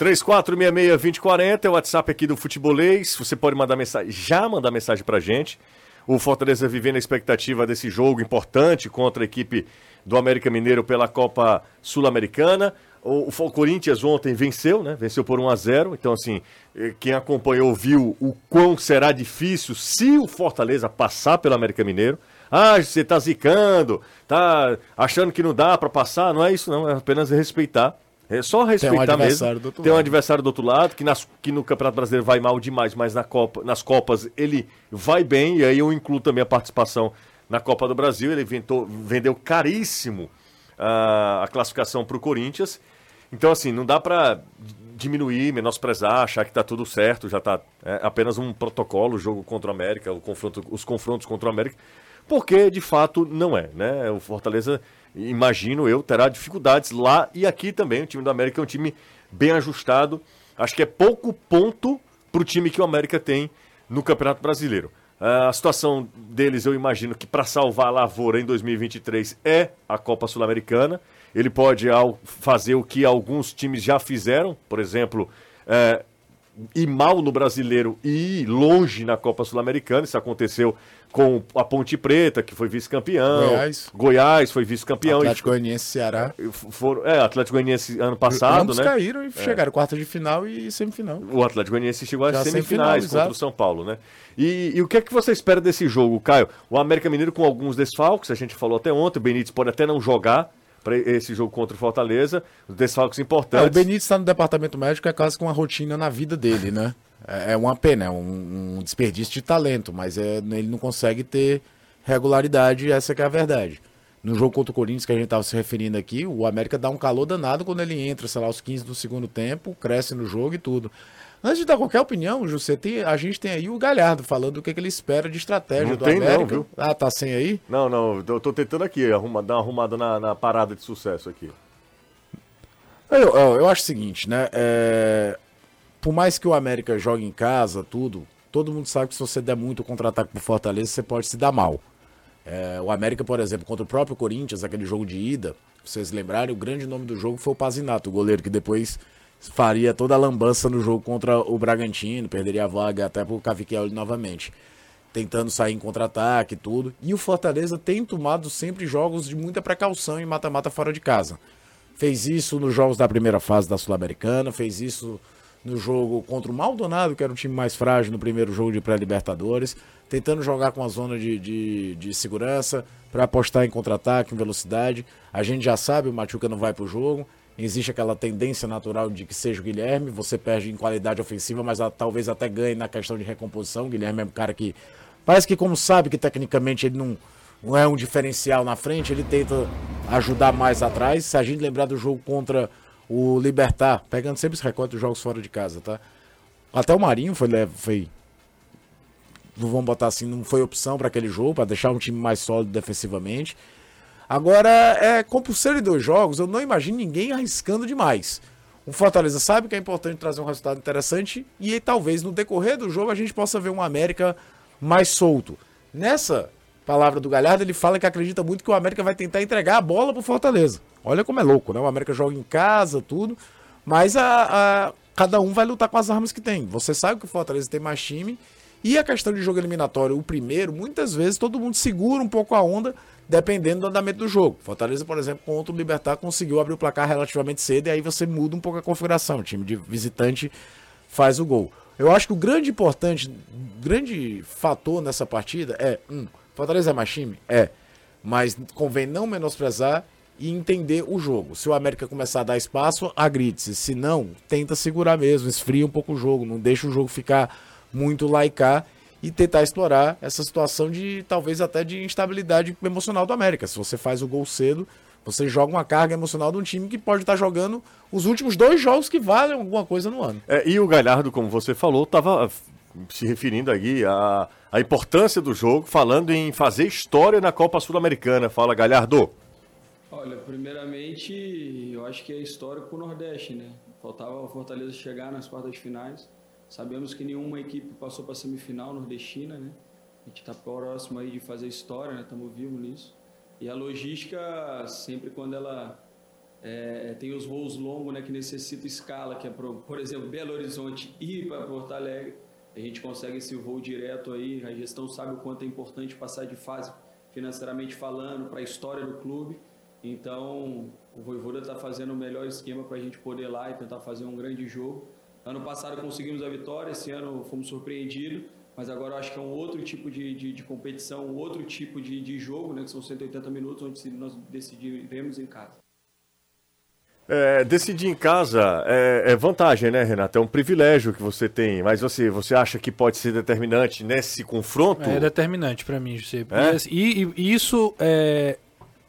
3466-2040 é o WhatsApp aqui do Futebolês. Você pode mandar mensagem, já mandar mensagem pra gente. O Fortaleza vivendo a expectativa desse jogo importante contra a equipe do América Mineiro pela Copa Sul-Americana. O, o, Corinthians ontem venceu, né? Venceu por 1 a 0 Então, assim, eh, quem acompanhou viu o quão será difícil se o Fortaleza passar pelo América Mineiro. Ah, você tá zicando, tá achando que não dá para passar. Não é isso, não. É apenas respeitar. É só respeitar Tem um mesmo. Tem um adversário do outro lado, que, nas, que no Campeonato Brasileiro vai mal demais, mas na Copa, nas Copas ele vai bem. E aí eu incluo também a participação na Copa do Brasil. Ele inventou, vendeu caríssimo uh, a classificação para o Corinthians. Então, assim, não dá para diminuir, menosprezar, achar que está tudo certo, já está é, apenas um protocolo, o jogo contra o América, o confronto, os confrontos contra o América, porque de fato não é, né? O Fortaleza, imagino eu, terá dificuldades lá e aqui também. O time do América é um time bem ajustado. Acho que é pouco ponto para o time que o América tem no Campeonato Brasileiro. A situação deles, eu imagino que para salvar a lavoura em 2023 é a Copa Sul-Americana. Ele pode fazer o que alguns times já fizeram, por exemplo, é, ir mal no brasileiro e ir longe na Copa Sul-Americana. Isso aconteceu com a Ponte Preta, que foi vice-campeão. Goiás. Goiás foi vice-campeão. Atlético e... Goianiense Ceará. Foram, é, Atlético Goianiense ano passado, Ambos né? caíram e é. chegaram quarta de final e semifinal. O Atlético Goianiense chegou às semifinais contra o São Paulo, né? E, e, o que é que você espera desse jogo, Caio? O América Mineiro com alguns desfalques, a gente falou até ontem, o Benítez pode até não jogar, para esse jogo contra o Fortaleza, os desfalques importantes. É, o Benítez está no departamento médico, é quase com uma rotina na vida dele, né? É, é uma pena, é um, um, desperdício de talento, mas é, ele não consegue ter regularidade, essa é a verdade. No jogo contra o Corinthians, que a gente estava se referindo aqui, o América dá um calor danado quando ele entra, sei lá, aos 15 do segundo tempo, cresce no jogo e tudo. Antes de dar qualquer opinião, José, tem, a gente tem aí o Galhardo falando o que, que ele espera de estratégia não do tem América. Não, viu? Ah, tá sem aí? Não, não, eu tô tentando aqui arruma, dar uma arrumada na, na parada de sucesso aqui. Eu, eu, eu acho o seguinte, né? É, por mais que o América jogue em casa, tudo, todo mundo sabe que se você der muito contra-ataque pro Fortaleza, você pode se dar mal. É, o América, por exemplo, contra o próprio Corinthians, aquele jogo de ida, vocês lembrarem, o grande nome do jogo foi o Pazinato, o goleiro que depois faria toda a lambança no jogo contra o Bragantino, perderia a vaga até pro Cavicchioli novamente. Tentando sair em contra-ataque e tudo. E o Fortaleza tem tomado sempre jogos de muita precaução em mata-mata fora de casa. Fez isso nos jogos da primeira fase da Sul-Americana, fez isso no jogo contra o Maldonado, que era um time mais frágil no primeiro jogo de pré-Libertadores, tentando jogar com a zona de, de, de segurança para apostar em contra-ataque, em velocidade. A gente já sabe, o Machuca não vai para o jogo, existe aquela tendência natural de que seja o Guilherme, você perde em qualidade ofensiva, mas a, talvez até ganhe na questão de recomposição. O Guilherme é um cara que parece que, como sabe que tecnicamente ele não, não é um diferencial na frente, ele tenta ajudar mais atrás. Se a gente lembrar do jogo contra o Libertar, pegando sempre esse recorde dos jogos fora de casa, tá? Até o Marinho foi, foi vamos botar assim, não foi opção para aquele jogo, para deixar um time mais sólido defensivamente. Agora, é, como por serem dois jogos, eu não imagino ninguém arriscando demais. O Fortaleza sabe que é importante trazer um resultado interessante e aí, talvez no decorrer do jogo a gente possa ver um América mais solto. Nessa palavra do Galhardo, ele fala que acredita muito que o América vai tentar entregar a bola pro Fortaleza. Olha como é louco, né? O América joga em casa, tudo, mas a, a cada um vai lutar com as armas que tem. Você sabe que o Fortaleza tem mais time e a questão de jogo eliminatório, o primeiro, muitas vezes todo mundo segura um pouco a onda dependendo do andamento do jogo. Fortaleza, por exemplo, contra o Libertar conseguiu abrir o placar relativamente cedo e aí você muda um pouco a configuração. O time de visitante faz o gol. Eu acho que o grande importante, grande fator nessa partida é, um, Fortaleza é mais time? É. Mas convém não menosprezar e entender o jogo. Se o América começar a dar espaço, agride-se. Se não, tenta segurar mesmo, esfria um pouco o jogo, não deixa o jogo ficar muito laicar e tentar explorar essa situação de talvez até de instabilidade emocional do América. Se você faz o gol cedo, você joga uma carga emocional de um time que pode estar jogando os últimos dois jogos que valem alguma coisa no ano. É, e o Galhardo, como você falou, estava se referindo aqui à, à importância do jogo, falando em fazer história na Copa Sul-Americana. Fala, Galhardo. Olha, primeiramente, eu acho que é histórico o Nordeste, né? Faltava o Fortaleza chegar nas quartas finais Sabemos que nenhuma equipe passou para a semifinal nordestina, né? A gente está próximo aí de fazer história, né? Estamos vivos nisso. E a logística, sempre quando ela É, tem os voos longos né, que necessitam escala, que é, por, por exemplo, Belo Horizonte ir para Porto Alegre. A gente consegue esse voo direto aí, a gestão sabe o quanto é importante passar de fase financeiramente falando, para a história do clube. Então, o Voivoda está fazendo o melhor esquema para a gente poder ir lá e tentar fazer um grande jogo. Ano passado conseguimos a vitória, esse ano fomos surpreendidos, mas agora eu acho que é um outro tipo de, de, de competição, um outro tipo de, de jogo, né, que são 180 minutos, onde nós decidiremos em casa. É, decidir em casa é, é, vantagem, né, Renato? É um privilégio que você tem. Mas você, você acha que pode ser determinante nesse confronto? É determinante para mim, José. É? E, e, isso, é,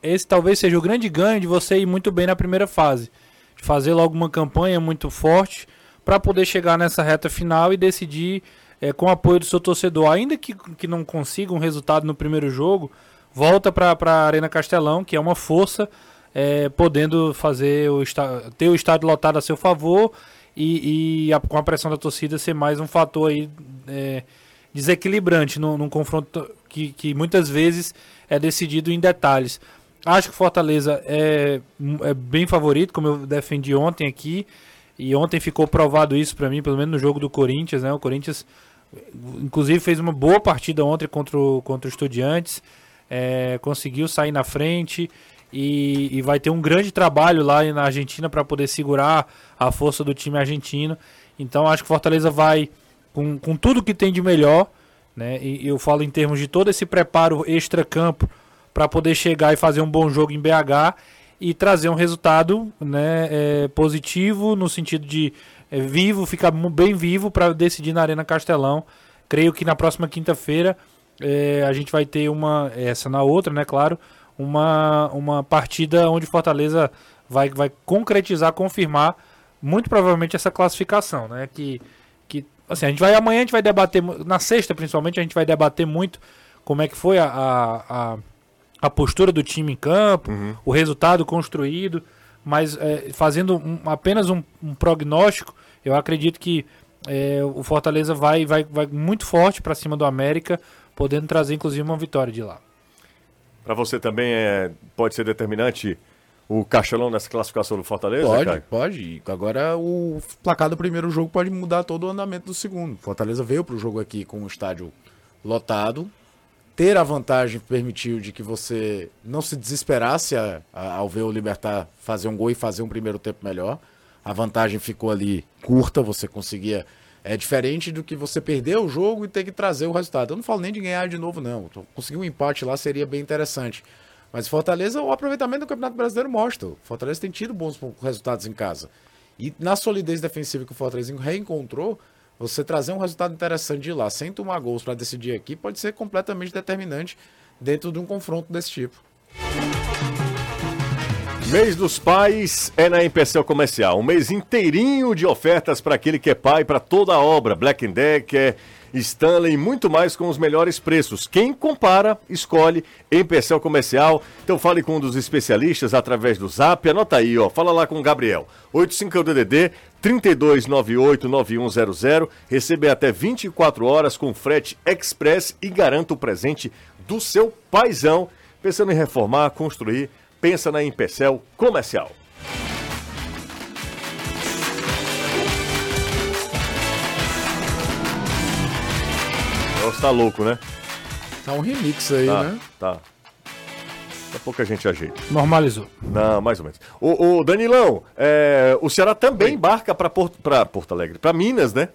esse talvez seja o grande ganho de você ir muito bem na primeira fase. De fazer logo uma campanha muito forte para poder chegar nessa reta final e decidir é, com o apoio do seu torcedor. Ainda que, que não consiga um resultado no primeiro jogo, volta para a Arena Castelão, que é uma força é, podendo fazer o ter o estádio lotado a seu favor e, e a, com a pressão da torcida ser mais um fator aí é, desequilibrante no, num confronto que, que muitas vezes é decidido em detalhes. Acho que Fortaleza é, é bem favorito, como eu defendi ontem aqui, e ontem ficou provado isso para mim, pelo menos no jogo do Corinthians, né? O Corinthians, inclusive, fez uma boa partida ontem contra o, contra o Estudiantes, é, conseguiu sair na frente e, e, vai ter um grande trabalho lá na Argentina para poder segurar a força do time argentino. Então acho que Fortaleza vai com, com tudo que tem de melhor, né? E eu falo em termos de todo esse preparo extra-campo para poder chegar e fazer um bom jogo em BH e trazer um resultado né, é, positivo no sentido de é, vivo, ficar bem vivo para decidir na Arena Castelão. Creio que na próxima quinta-feira é, a gente vai ter uma, essa na outra, né, claro, uma, uma partida onde Fortaleza vai, vai concretizar, confirmar muito provavelmente essa classificação, né? Que, que assim, a gente vai amanhã a gente vai debater na sexta principalmente a gente vai debater muito como é que foi a, a, a postura do time em campo, uhum. o resultado construído, mas é, fazendo um, apenas um, um, prognóstico, eu acredito que é, o Fortaleza vai, vai, vai muito forte para cima do América, podendo trazer inclusive uma vitória de lá. Para você também é, pode ser determinante o Castelão nessa classificação do Fortaleza? Pode, Caio? pode. Agora o placar do primeiro jogo pode mudar todo o andamento do segundo. Fortaleza veio para o jogo aqui com o estádio lotado. Ter a vantagem permitiu de que você não se desesperasse a, a, ao ver o Libertar fazer um gol e fazer um primeiro tempo melhor. A vantagem ficou ali curta, você conseguia é diferente do que você perder o jogo e ter que trazer o resultado. Eu não falo nem de ganhar de novo, não. Conseguir um empate lá seria bem interessante. Mas Fortaleza, o aproveitamento do Campeonato Brasileiro mostra. Fortaleza tem tido bons resultados em casa. E na solidez defensiva que o Fortaleza reencontrou, você trazer um resultado interessante de lá, sem tomar gols para decidir aqui, pode ser completamente determinante dentro de um confronto desse tipo. Mês dos Pais é na Empecel Comercial. Um mês inteirinho de ofertas para aquele que é pai, para toda a obra. Black Decker, Stanley e muito mais com os melhores preços. Quem compara, escolhe Empecel Comercial. Então fale com um dos especialistas através do Zap. Anota aí, ó. Fala lá com o Gabriel. 85DDD 32989100. Recebe até 24 horas com frete express e garanta o presente do seu paizão. Pensando em reformar, construir pensa na Empecel Comercial. Nossa, tá louco, né? Tá um remix aí, tá, né? Tá. Daqui a pouco a gente ajeita. Normalizou. Não, mais ou menos. O, o Danilão, é, o Ceará também Oi. embarca para Porto, Porto Alegre, para Minas, né?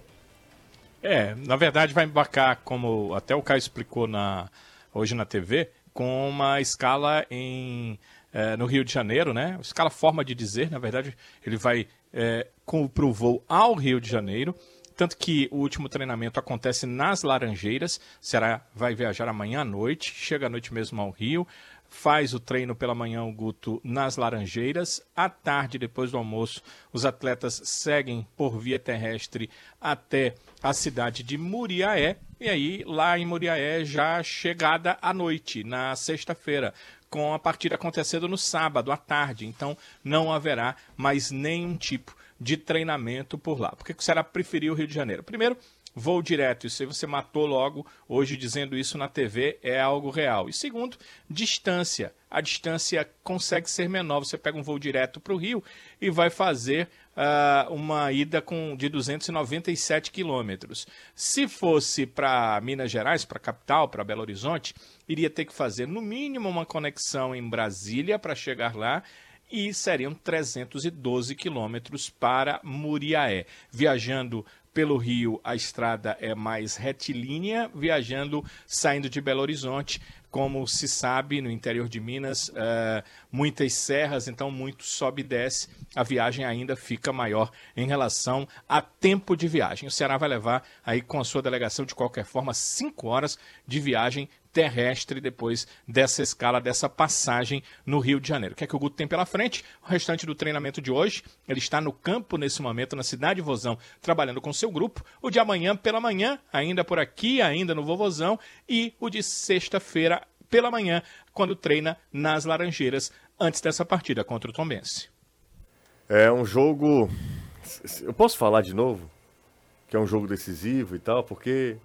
É, na verdade vai embarcar, como até o Caio explicou na, hoje na TV, com uma escala em é, no Rio de Janeiro, né? Escala forma de dizer, na verdade, ele vai é, para o voo ao Rio de Janeiro. Tanto que o último treinamento acontece nas Laranjeiras. Será vai viajar amanhã à noite, chega à noite mesmo ao Rio, faz o treino pela manhã o Guto nas Laranjeiras. À tarde, depois do almoço, os atletas seguem por via terrestre até a cidade de Muriaé. E aí, lá em Muriaé, já chegada à noite, na sexta-feira com a partida acontecendo no sábado à tarde. Então não haverá mais nenhum tipo de treinamento por lá. Por que o Ceará preferiu o Rio de Janeiro? Primeiro, voo direto. Isso aí você matou logo, hoje dizendo isso na TV é algo real. E segundo, distância. A distância consegue ser menor. Você pega um voo direto para o Rio e vai fazer uh, uma ida com, de 297 quilômetros. Se fosse para Minas Gerais, para a capital, para Belo Horizonte, iria ter que fazer no mínimo uma conexão em Brasília para chegar lá e seriam 312 quilômetros para Muriaé. Viajando pelo Rio, a estrada é mais retilínea, viajando, saindo de Belo Horizonte, como se sabe, no interior de Minas, uh, muitas serras, então muito sobe e desce, a viagem ainda fica maior em relação a tempo de viagem. O Ceará vai levar aí com a sua delegação, de qualquer forma, cinco horas de viagem terrestre depois dessa escala, dessa passagem no Rio de Janeiro. O que é que o Guto tem pela frente? O restante do treinamento de hoje, ele está no campo nesse momento, na cidade de Vozão, trabalhando com seu grupo. O de amanhã pela manhã, ainda por aqui, ainda no Vovozão. E o de sexta-feira pela manhã, quando treina nas Laranjeiras, antes dessa partida contra o Tombense. É um jogo. Eu posso falar de novo? Que é um jogo decisivo e tal, porque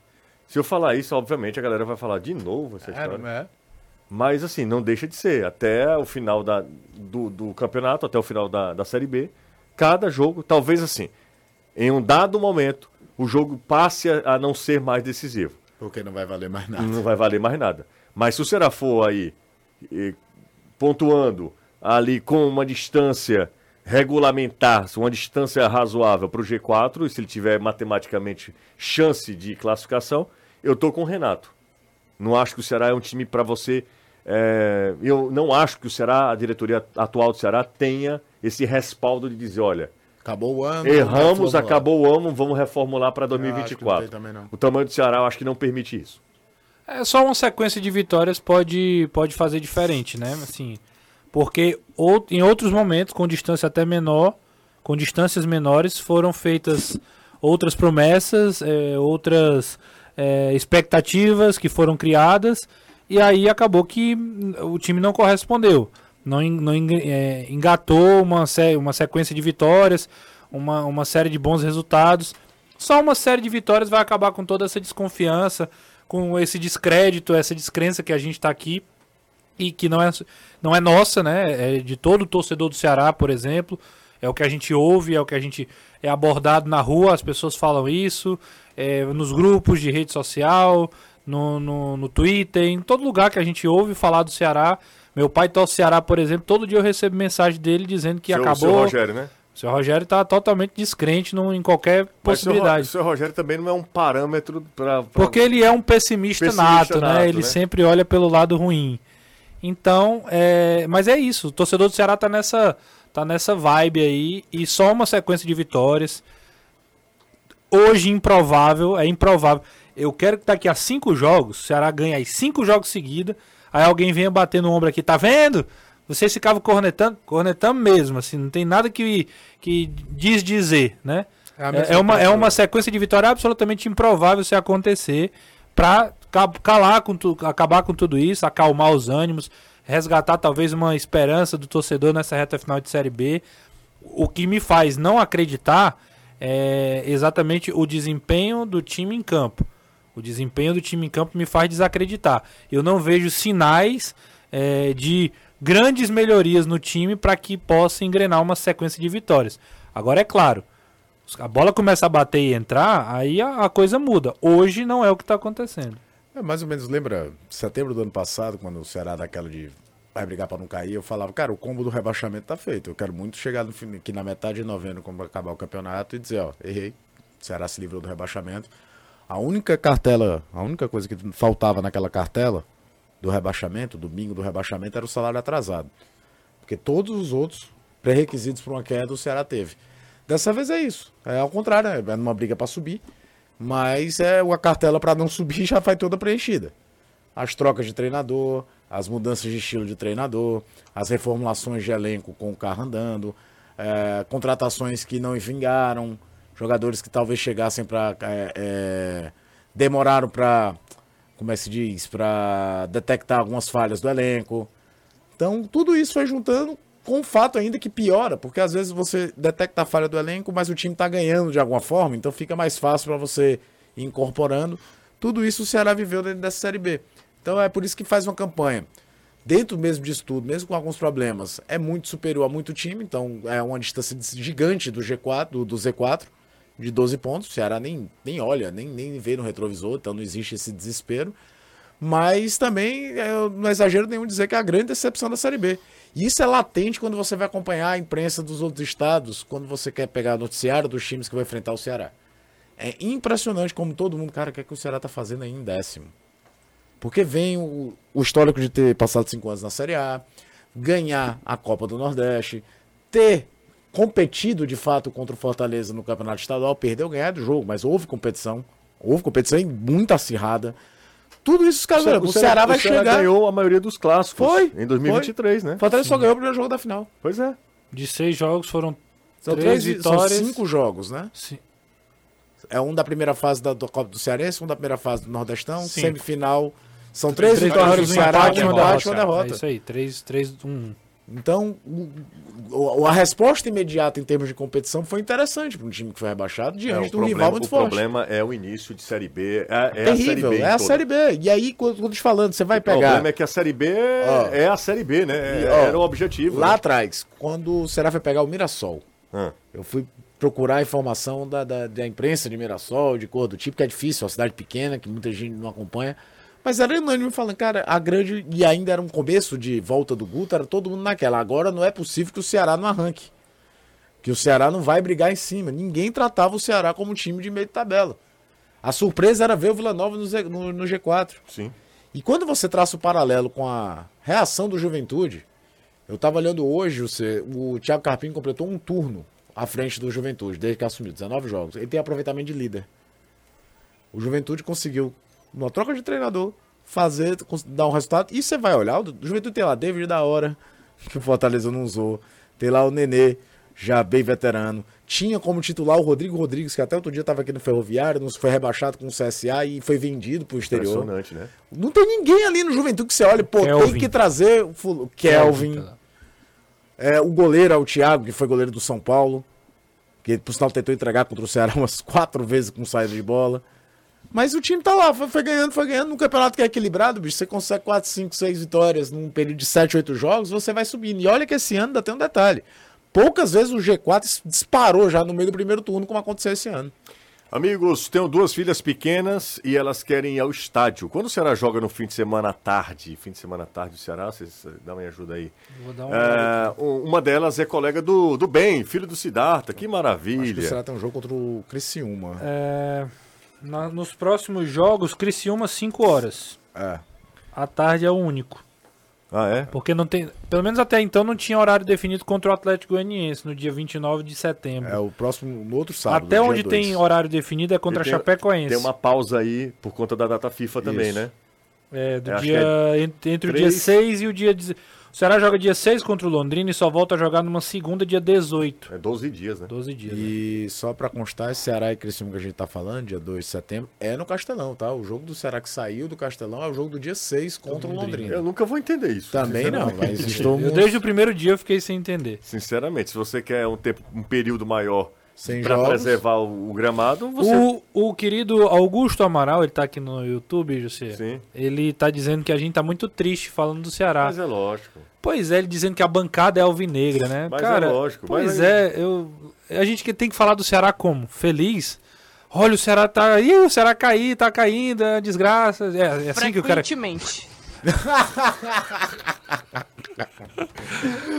se eu falar isso, obviamente a galera vai falar de novo essa é, história. É, é. Mas assim, não deixa de ser. Até o final da, do, do campeonato, até o final da, da Série B, cada jogo, talvez assim, em um dado momento, o jogo passe a, a não ser mais decisivo. Porque não vai valer mais nada. Não vai valer mais nada. Mas se o Será for aí pontuando ali com uma distância regulamentar, uma distância razoável para o G4, e se ele tiver matematicamente chance de classificação, eu tô com o Renato. Não acho que o Ceará é um time para você. É, eu não acho que o Ceará, a diretoria atual do Ceará, tenha esse respaldo de dizer, olha. Acabou o ano. Erramos, acabou o ano, vamos reformular para 2024. Não não. O tamanho do Ceará eu acho que não permite isso. É só uma sequência de vitórias pode, pode fazer diferente, né? Assim, porque ou, em outros momentos, com distância até menor, com distâncias menores, foram feitas outras promessas, é, outras é, expectativas que foram criadas e aí acabou que o time não correspondeu. Não, não é, engatou uma, uma sequência de vitórias, uma, uma série de bons resultados. Só uma série de vitórias vai acabar com toda essa desconfiança, com esse descrédito, essa descrença que a gente está aqui e que não é, não é nossa, né? É de todo torcedor do Ceará, por exemplo. É o que a gente ouve, é o que a gente é abordado na rua, as pessoas falam isso, é, nos grupos de rede social, no, no, no, Twitter, em todo lugar que a gente ouve falar do Ceará. Meu pai torce Ceará, por exemplo, todo dia eu recebo mensagem dele dizendo que seu, acabou. Seu Rogério, né? O seu Rogério está totalmente descrente no, em qualquer possibilidade. o seu Rogério também não é um parâmetro para. Porque ele é um pessimista, pessimista nato, nato, né? Ele né? sempre olha pelo lado ruim. Então, é... mas é isso. O torcedor do Ceará está nessa, tá nessa vibe aí. E só uma sequência de vitórias hoje improvável, é improvável. Eu quero que daqui a cinco jogos, o Ceará ganhe aí cinco jogos seguidos, aí alguém venha bater no ombro aqui, tá vendo? Vocês ficavam cornetando, cornetando mesmo, assim, não tem nada que, que diz dizer, né? É, é, é uma, é uma sequência de vitória absolutamente improvável se acontecer para calar com tu, acabar com tudo isso, acalmar os ânimos, resgatar talvez uma esperança do torcedor nessa reta final de Série B. O que me faz não acreditar é exatamente o desempenho do time em campo. O desempenho do time em campo me faz desacreditar. Eu não vejo sinais é, de grandes melhorias no time para que possa engrenar uma sequência de vitórias. Agora é claro, a bola começa a bater e entrar, aí a, a coisa muda. Hoje não é o que está acontecendo. É, mais ou menos, lembra setembro do ano passado, quando o Ceará daquela de vai brigar para não cair, eu falava, cara, o combo do rebaixamento tá feito. Eu quero muito chegar no, aqui na metade de novembro, quando acabar o campeonato, e dizer, ó, errei. O Ceará se livrou do rebaixamento. A única cartela, a única coisa que faltava naquela cartela do rebaixamento, domingo do rebaixamento, era o salário atrasado. Porque todos os outros pré-requisitos para uma queda o Ceará teve. Dessa vez é isso. É ao contrário, né? é numa briga para subir. Mas é a cartela para não subir já vai toda preenchida. As trocas de treinador, as mudanças de estilo de treinador, as reformulações de elenco com o carro andando, é, contratações que não vingaram, jogadores que talvez chegassem para. É, é, demoraram para. Como é que se diz? Para detectar algumas falhas do elenco. Então, tudo isso foi juntando com o fato ainda que piora, porque às vezes você detecta a falha do elenco, mas o time está ganhando de alguma forma, então fica mais fácil para você incorporando. Tudo isso o Ceará viveu dentro dessa Série B. Então é por isso que faz uma campanha. Dentro mesmo disso tudo, mesmo com alguns problemas, é muito superior a muito time, então é uma distância gigante do G4, do, do Z4, de 12 pontos. O Ceará nem, nem olha, nem, nem vê no retrovisor, então não existe esse desespero. Mas também é, não é exagero nenhum dizer que é a grande decepção da Série B. E isso é latente quando você vai acompanhar a imprensa dos outros estados, quando você quer pegar noticiário dos times que vai enfrentar o Ceará. É impressionante como todo mundo, cara, quer que o Ceará tá fazendo aí em décimo. Porque vem o, o histórico de ter passado cinco anos na Série A, ganhar a Copa do Nordeste, ter competido de fato contra o Fortaleza no Campeonato Estadual, perdeu ganhar do jogo, mas houve competição, houve competição muito acirrada. Tudo isso os caras. O, o, Ceará, vai o Ceará chegar. ganhou a maioria dos clássicos. Foi. Em 2023, foi. né? Fortaleza só ganhou o primeiro jogo da final. Pois é. De seis jogos foram são três, três vitórias. São cinco jogos, né? Sim. É um da primeira fase da, do Copa do Cearense, um da primeira fase do Nordestão, Sim. semifinal. São três, três vitórias do Ceará, um empate e uma derrota. É isso aí, três, três, um. Então, o, a resposta imediata em termos de competição foi interessante para um time que foi rebaixado diante é, de um problema, rival muito o forte. O problema é o início de Série B. É, é Terrível, a Série B. É a Série B. E aí, quando eu te falando, você vai pegar. O problema é que a Série B ó, é a Série B, né? É, ó, era o objetivo. Lá né? atrás, quando o Será foi pegar o Mirassol, ah. eu fui procurar a informação da, da, da, imprensa de Mirassol, de cor do tipo, que é difícil, é uma cidade pequena, que muita gente não acompanha. Mas era unânime falando, cara, a grande. E ainda era um começo de volta do Guto, era todo mundo naquela. Agora não é possível que o Ceará não arranque. Que o Ceará não vai brigar em cima. Ninguém tratava o Ceará como um time de meio de tabela. A surpresa era ver o Vila Nova no, Z, no, no G4. Sim. E quando você traça o paralelo com a reação do Juventude, eu estava olhando hoje, você, o Thiago Carpinho completou um turno à frente do Juventude, desde que assumiu 19 jogos. Ele tem aproveitamento de líder. O Juventude conseguiu numa troca de treinador, fazer, dar um resultado. E você vai olhar, o Juventude tem lá David da hora, que o Fortaleza não usou. Tem lá o Nenê, já bem veterano. Tinha como titular o Rodrigo Rodrigues, que até outro dia estava aqui no Ferroviário, foi rebaixado com o CSA e foi vendido pro exterior. Impressionante, né? Não tem ninguém ali no Juventude que você olha, pô, Kelvin. tem que trazer o Kelvin. Kelvin. É, o goleiro é o Thiago, que foi goleiro do São Paulo, que por sinal tentou entregar contra o Ceará umas quatro vezes com saída de bola. Mas o time tá lá, foi, foi, ganhando, foi ganhando. Num campeonato que é equilibrado, bicho, você consegue 4, 5, 6 vitórias num período de 7, 8 jogos, você vai subindo. E olha que esse ano ainda tem um detalhe. Poucas vezes o G4 disparou já no meio do primeiro turno, como aconteceu esse ano. Amigos, tenho duas filhas pequenas e elas querem ir ao estádio. Quando o Ceará joga no fim de semana à tarde, fim de semana à tarde do Ceará, vocês dão uma ajuda aí. Vou dar uma, é, uma delas é colega do, do Ben, filho do Siddhartha, que maravilha. Acho que o Ceará tem um jogo contra o Criciúma. É... Na, nos próximos jogos, Criciúma 5 horas. É. A tarde é o único. Ah, é? Porque não tem. Pelo menos até então não tinha horário definido contra o Atlético Goianiense no dia 29 de setembro. É o próximo, no outro sábado. Até onde tem horário definido é contra a Chapecoense. Tem uma pausa aí por conta da data FIFA também, Isso. né? É, do dia. É entre, entre o dia 6 e o dia. O Ceará joga dia 6 contra o Londrina e só volta a jogar numa segunda, dia 18. É 12 dias, né? 12 dias. E né? só para constar, esse Ceará e Criciúma que a gente tá falando, dia 2 de setembro, é no Castelão, tá? O jogo do Ceará que saiu do Castelão é o jogo do dia 6 contra o Londrina. Eu nunca vou entender isso. Também não, mas estou eu, Desde o primeiro dia eu fiquei sem entender. Sinceramente, se você quer um tempo, um período maior para preservar o, o, gramado. Você... O, o querido Augusto Amaral, ele tá aqui no YouTube, José. Sim. Ele tá dizendo que a gente tá muito triste falando do Ceará. Mas é lógico. Pois é, ele dizendo que a bancada é alvinegra, né? Mas Cara, é lógico. Pois é, eu, a gente tem que falar do Ceará como? Feliz? Olha, o Ceará tá. Ih, o Ceará cair, tá caindo, é desgraça. É, é assim que o cara. Frequentemente.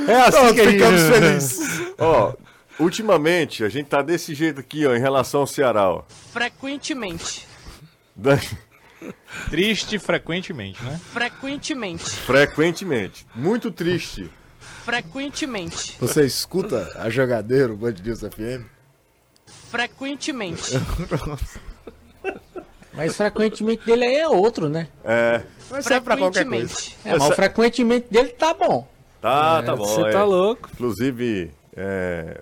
é assim Nós que ficamos felizes. Ó, ultimamente a gente tá desse jeito aqui, ó, em relação ao Ceará, ó. Frequentemente. Da... Triste frequentemente, né? Frequentemente. Frequentemente. Muito triste. Frequentemente. Você escuta a jogadeira, o Band News FM? Frequentemente. Mas frequentemente dele aí é outro, né? É. Mas é pra qualquer coisa. É, mas o frequentemente dele tá bom. Tá, é, tá bom. Você é. tá louco. Inclusive, é...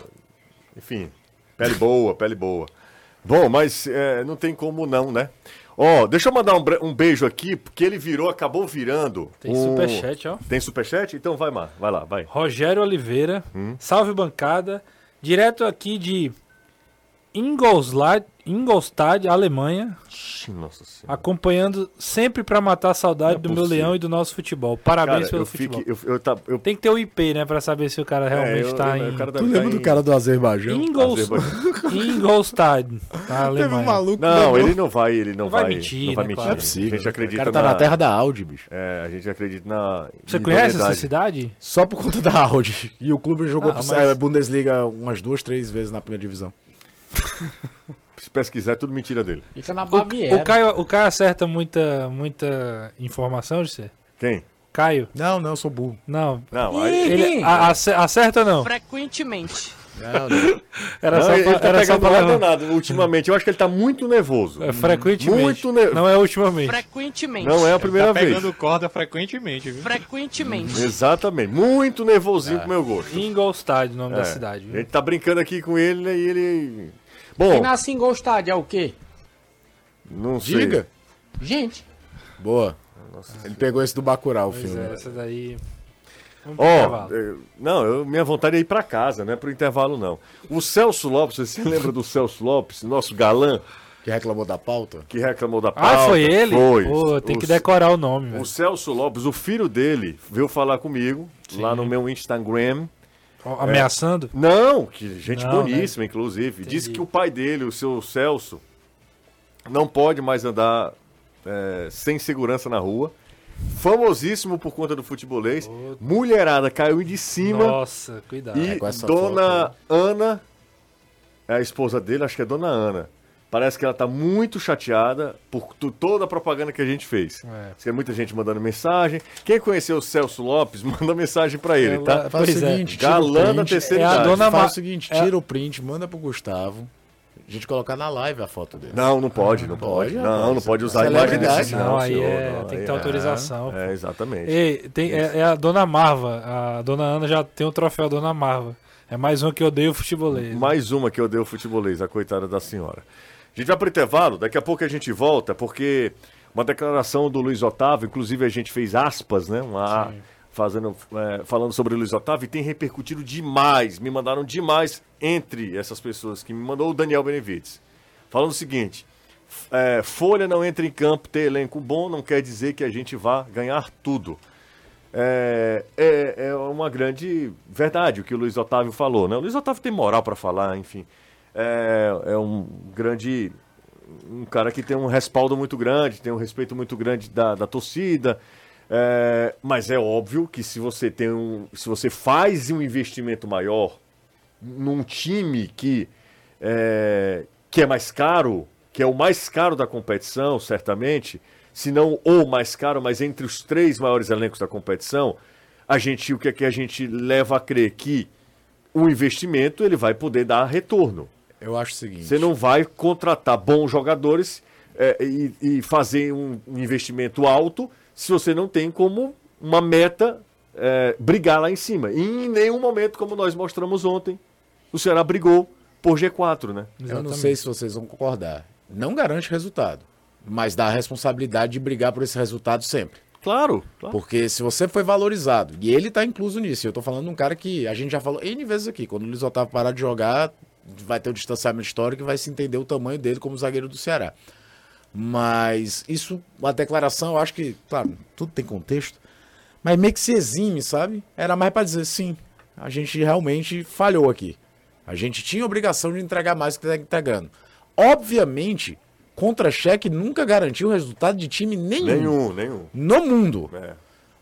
enfim, pele boa, pele boa. Bom, mas é, não tem como não, né? Ó, oh, deixa eu mandar um, um, beijo aqui, porque ele virou, acabou virando. Tem um... superchat, ó. Tem superchat? Então vai, lá, vai lá, vai. Rogério Oliveira, hum? salve bancada. Direto aqui de Ingolstadt, Ingolstadt, Alemanha, Ixi, Nossa senhora. acompanhando sempre pra matar a saudade é do meu possível. leão e do nosso futebol. Parabéns Cara, pelo eu futebol. fico. Eu, eu, tá- eu, Tem que ter o IP, né, Pra saber se o cara realmente é, eu- tá eu- em Tu deve tá lembra do em- cara do Azerbaijão? Ingolstadt, na Teve um Alemanha. maluco Não, ele não vai, ele não, Não vai vai. mentir, não vai né, mentir. claro. Não é possível. A gente acredita o cara tá na, na terra da Audi, bicho. É, a gente acredita na. Você conhece essa cidade? Só por conta da Audi. E o clube jogou Ah, pro- mas- é, Bundesliga umas duas, três vezes na primeira divisão. Se pesquisar, é tudo mentira dele. Fica na O, Baviera. o Caio, o Caio acerta muita, muita informação, de você? Quem? Caio? Não, não, eu sou burro. Não. Não, aí. Ele a- ace- acerta ou não? Frequentemente. Não, não. Era Não, só ele pra, tá era só pegando pra nada ultimamente. Eu acho que ele tá muito nervoso. É, frequentemente. Muito nervoso. Não é ultimamente. Frequentemente. Não é a primeira tá vez. pegando corda frequentemente, viu? Frequentemente. Exatamente. Muito nervosinho pro meu gosto. Ingolstadt, o nome da É. cidade. A viu? gente tá brincando aqui com ele né, e ele. Quem Bom, nasce em Golstad é o quê? não sei. Diga. Gente. Boa. Ele pegou esse do Bacurau, o filme. é, essa daí. Ó, intervalo. eh, não, eu- minha vontade é ir pra casa, não é pro intervalo, não. O Celso Lopes, você se lembra do Celso Lopes, nosso galã, Que reclamou da pauta? que reclamou da pauta? Ah, foi ele? Foi. Pô, tem O- que decorar o nome, velho. O Celso Lopes, o filho dele, veio falar comigo lá no meu Instagram. Ameaçando? Não, que gente Não, boníssima, inclusive. Disse Entendi. que o pai dele, o seu Celso, não pode mais andar eh, sem segurança na rua. Famosíssimo por conta do futebolês. Mulherada caiu de cima. Nossa, cuidado. E É, com essa Dona Ana, é a esposa dele, acho que é Dona Ana. Parece que ela tá muito chateada por toda a propaganda que a gente fez. É. É muita gente mandando mensagem. Quem conheceu o Celso Lopes, manda mensagem pra ele, Ela- tá? Faz Pois o é. seguinte, tira o Galã da print. terceira É a idade. dona Faz Ma- o seguinte, é- tira o print, manda pro Gustavo. A gente colocar na live a foto dele. Não, não pode, não pode. pode, Não, não pode usar a imagem desse Não, não, aí senhor, é- não, tem que ter é- autorização. É, exatamente. Ei, tem, é, é a Dona Marva. A Dona Ana já tem o troféu Dona Marva. É mais um que odeia o futebolês. Mais uma que dei o futebolês, a coitada da senhora. A gente vai pro intervalo, daqui a pouco a gente volta, porque uma declaração do Luiz Otávio, inclusive a gente fez aspas, né? Uma, fazendo, é, falando sobre o Luiz Otávio, e tem repercutido demais, me mandaram demais entre essas pessoas que me mandou o Daniel Benevides. Falando o seguinte: é, Folha não entra em campo, ter elenco bom não quer dizer que a gente vá ganhar tudo. É, é, é uma grande verdade o que o Luiz Otávio falou, né? O Luiz Otávio tem moral para falar, enfim. É, é um grande. Um cara que tem um respaldo muito grande, tem um respeito muito grande da, da torcida. É, mas é óbvio que se você tem um. Se você faz um investimento maior num time que é, que é mais caro, que é o mais caro da competição, certamente, se não o mais caro, mas entre os três maiores elencos da competição, a gente o que é que a gente leva a crer que o investimento ele vai poder dar retorno. Eu acho o seguinte. Você não vai contratar bons jogadores é, e, e fazer um investimento alto se você não tem como uma meta é, brigar lá em cima. E em nenhum momento, como nós mostramos ontem, o Ceará brigou por G4, né? Eu não sei se vocês vão concordar. Não garante resultado, mas dá a responsabilidade de brigar por esse resultado sempre. Claro, claro. Porque se você foi valorizado, e ele tá incluso nisso, eu tô falando de um cara que a gente já falou N vezes aqui, quando o Luiz Otávio parar de jogar, vai ter um distanciamento histórico e vai se entender o tamanho dele como zagueiro do Ceará. Mas isso, a declaração, eu acho que, claro, tudo tem contexto, mas meio que se exime, sabe? Era mais pra dizer, sim, a gente realmente falhou aqui. A gente tinha obrigação de entregar mais do que tá entregando. Obviamente, contra-cheque nunca garantiu resultado de time nenhum Nenhum, nenhum. no mundo. É.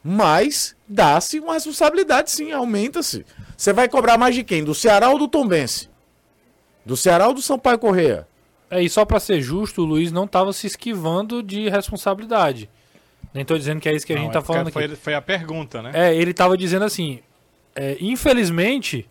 Mas dá-se uma responsabilidade, sim, aumenta-se. Você vai cobrar mais de quem? Do Ceará ou do Tombense? Do Ceará ou do Sampaio Correia? É, e só pra ser justo, o Luiz não tava se esquivando de responsabilidade. Nem tô dizendo que é isso que a Não, gente é tá falando foi, aqui. foi a pergunta, né? É, ele tava dizendo assim, é, infelizmente,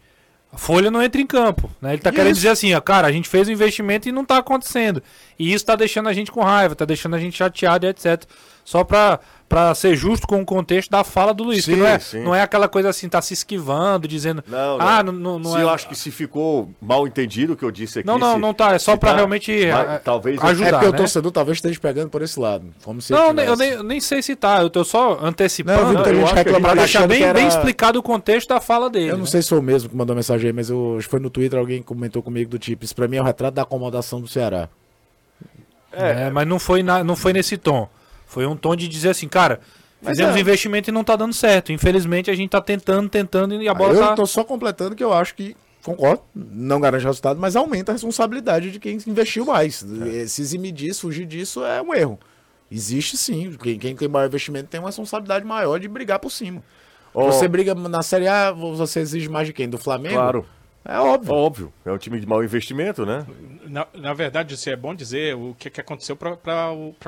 a Folha não entra em campo. Né? Ele tá querendo dizer assim, ó, cara, a gente fez um investimento e não tá acontecendo. E isso tá deixando a gente com raiva, tá deixando a gente chateado e etc. Só pra, pra ser justo com o contexto da fala do Luiz. que Sim, não, é, sim. não é aquela coisa assim, tá se esquivando, dizendo. Não, ah, não. não, não, não se é. eu acho que se ficou mal entendido o que eu disse aqui. Não, não, se- não tá. É só pra tá- realmente vai- é, talvez ajudar. É porque o né? torcedor talvez esteja pegando por esse lado. Como se Não, eu nem, eu nem sei se tá. Eu tô só antecipando. Não, eu vi muita gente vai pra deixar bem, era... bem explicado o contexto da fala dele. Eu não né? sei se foi o mesmo que mandou mensagem aí, mas eu, acho que foi no Twitter alguém comentou comigo do tipo, isso pra mim é o retrato da acomodação do Ceará. É, mas não foi, na- não foi nesse tom. Foi um tom de dizer assim, cara, fizemos é. investimento e não tá dando certo. Infelizmente a gente tá tentando, tentando e a bola eu tá. tô só completando que eu acho que, concordo, não garante resultado, mas aumenta a responsabilidade de quem investiu mais. Se eximir disso, fugir disso é um erro. Existe sim. Quem, quem tem maior investimento tem uma responsabilidade maior de brigar por cima. Ó, Você briga na Série A, você exige mais de quem? Do Flamengo? Claro. É óbvio. Óbvio. É um time de mau investimento, né? Na, na verdade, isso é bom dizer o que, que aconteceu para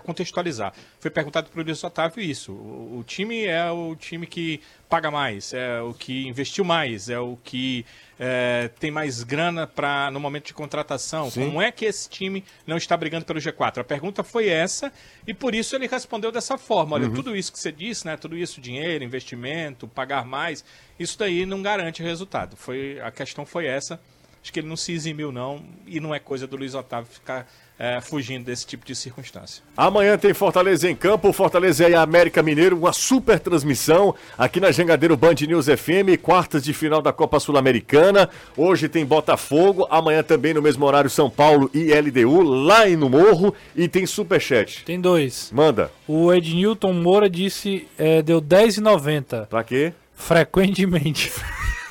contextualizar. Foi perguntado para o Luiz Otávio isso. O, o time é o time que paga mais, é o que investiu mais, é o que é, tem mais grana para no momento de contratação. Como é que esse time não está brigando pelo G4? A pergunta foi essa e por isso ele respondeu dessa forma. Olha, tudo isso que você disse, né? Tudo isso, dinheiro, investimento, pagar mais, isso daí não garante resultado. Foi a questão foi essa. Acho que ele não se eximiu, não, e não é coisa do Luiz Otávio ficar é, fugindo desse tipo de circunstância. Amanhã tem Fortaleza em campo, Fortaleza e América Mineiro, uma super transmissão aqui na Jangadeiro Band News FM, quartas de final da Copa Sul-Americana. Hoje tem Botafogo, amanhã também no mesmo horário São Paulo e LDU, lá em no Morro, e tem Superchat. Tem dois. Manda. O Ednilton Moura disse, é, deu 10,90. Pra quê? Frequentemente.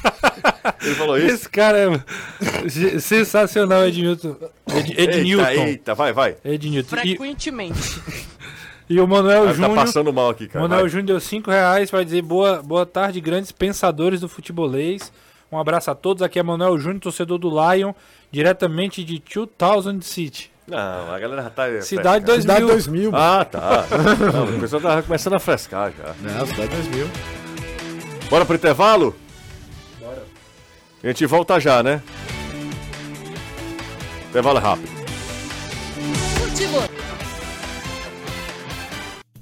Ele falou isso? Esse cara é se- sensacional, Ednilton. Ed, Ednilton. Eita, eita, vai, vai. Ednilton. Frequentemente. e o Manuel Ah, tá Júnior. passando mal aqui, cara. Manuel vai. Júnior deu 5 reais para dizer boa, boa tarde, grandes pensadores do futebolês. Um abraço a todos. Aqui é Manuel Júnior, torcedor do Lion, diretamente de 2000 City. Não, a galera já tá. Cidade frescando. Cidade 2000. 2000. Ah, tá. Não, o pessoal tava começando a frescar já. Não, Cidade 2000. Bora pro intervalo? A gente volta já, né? Intervalo rápido.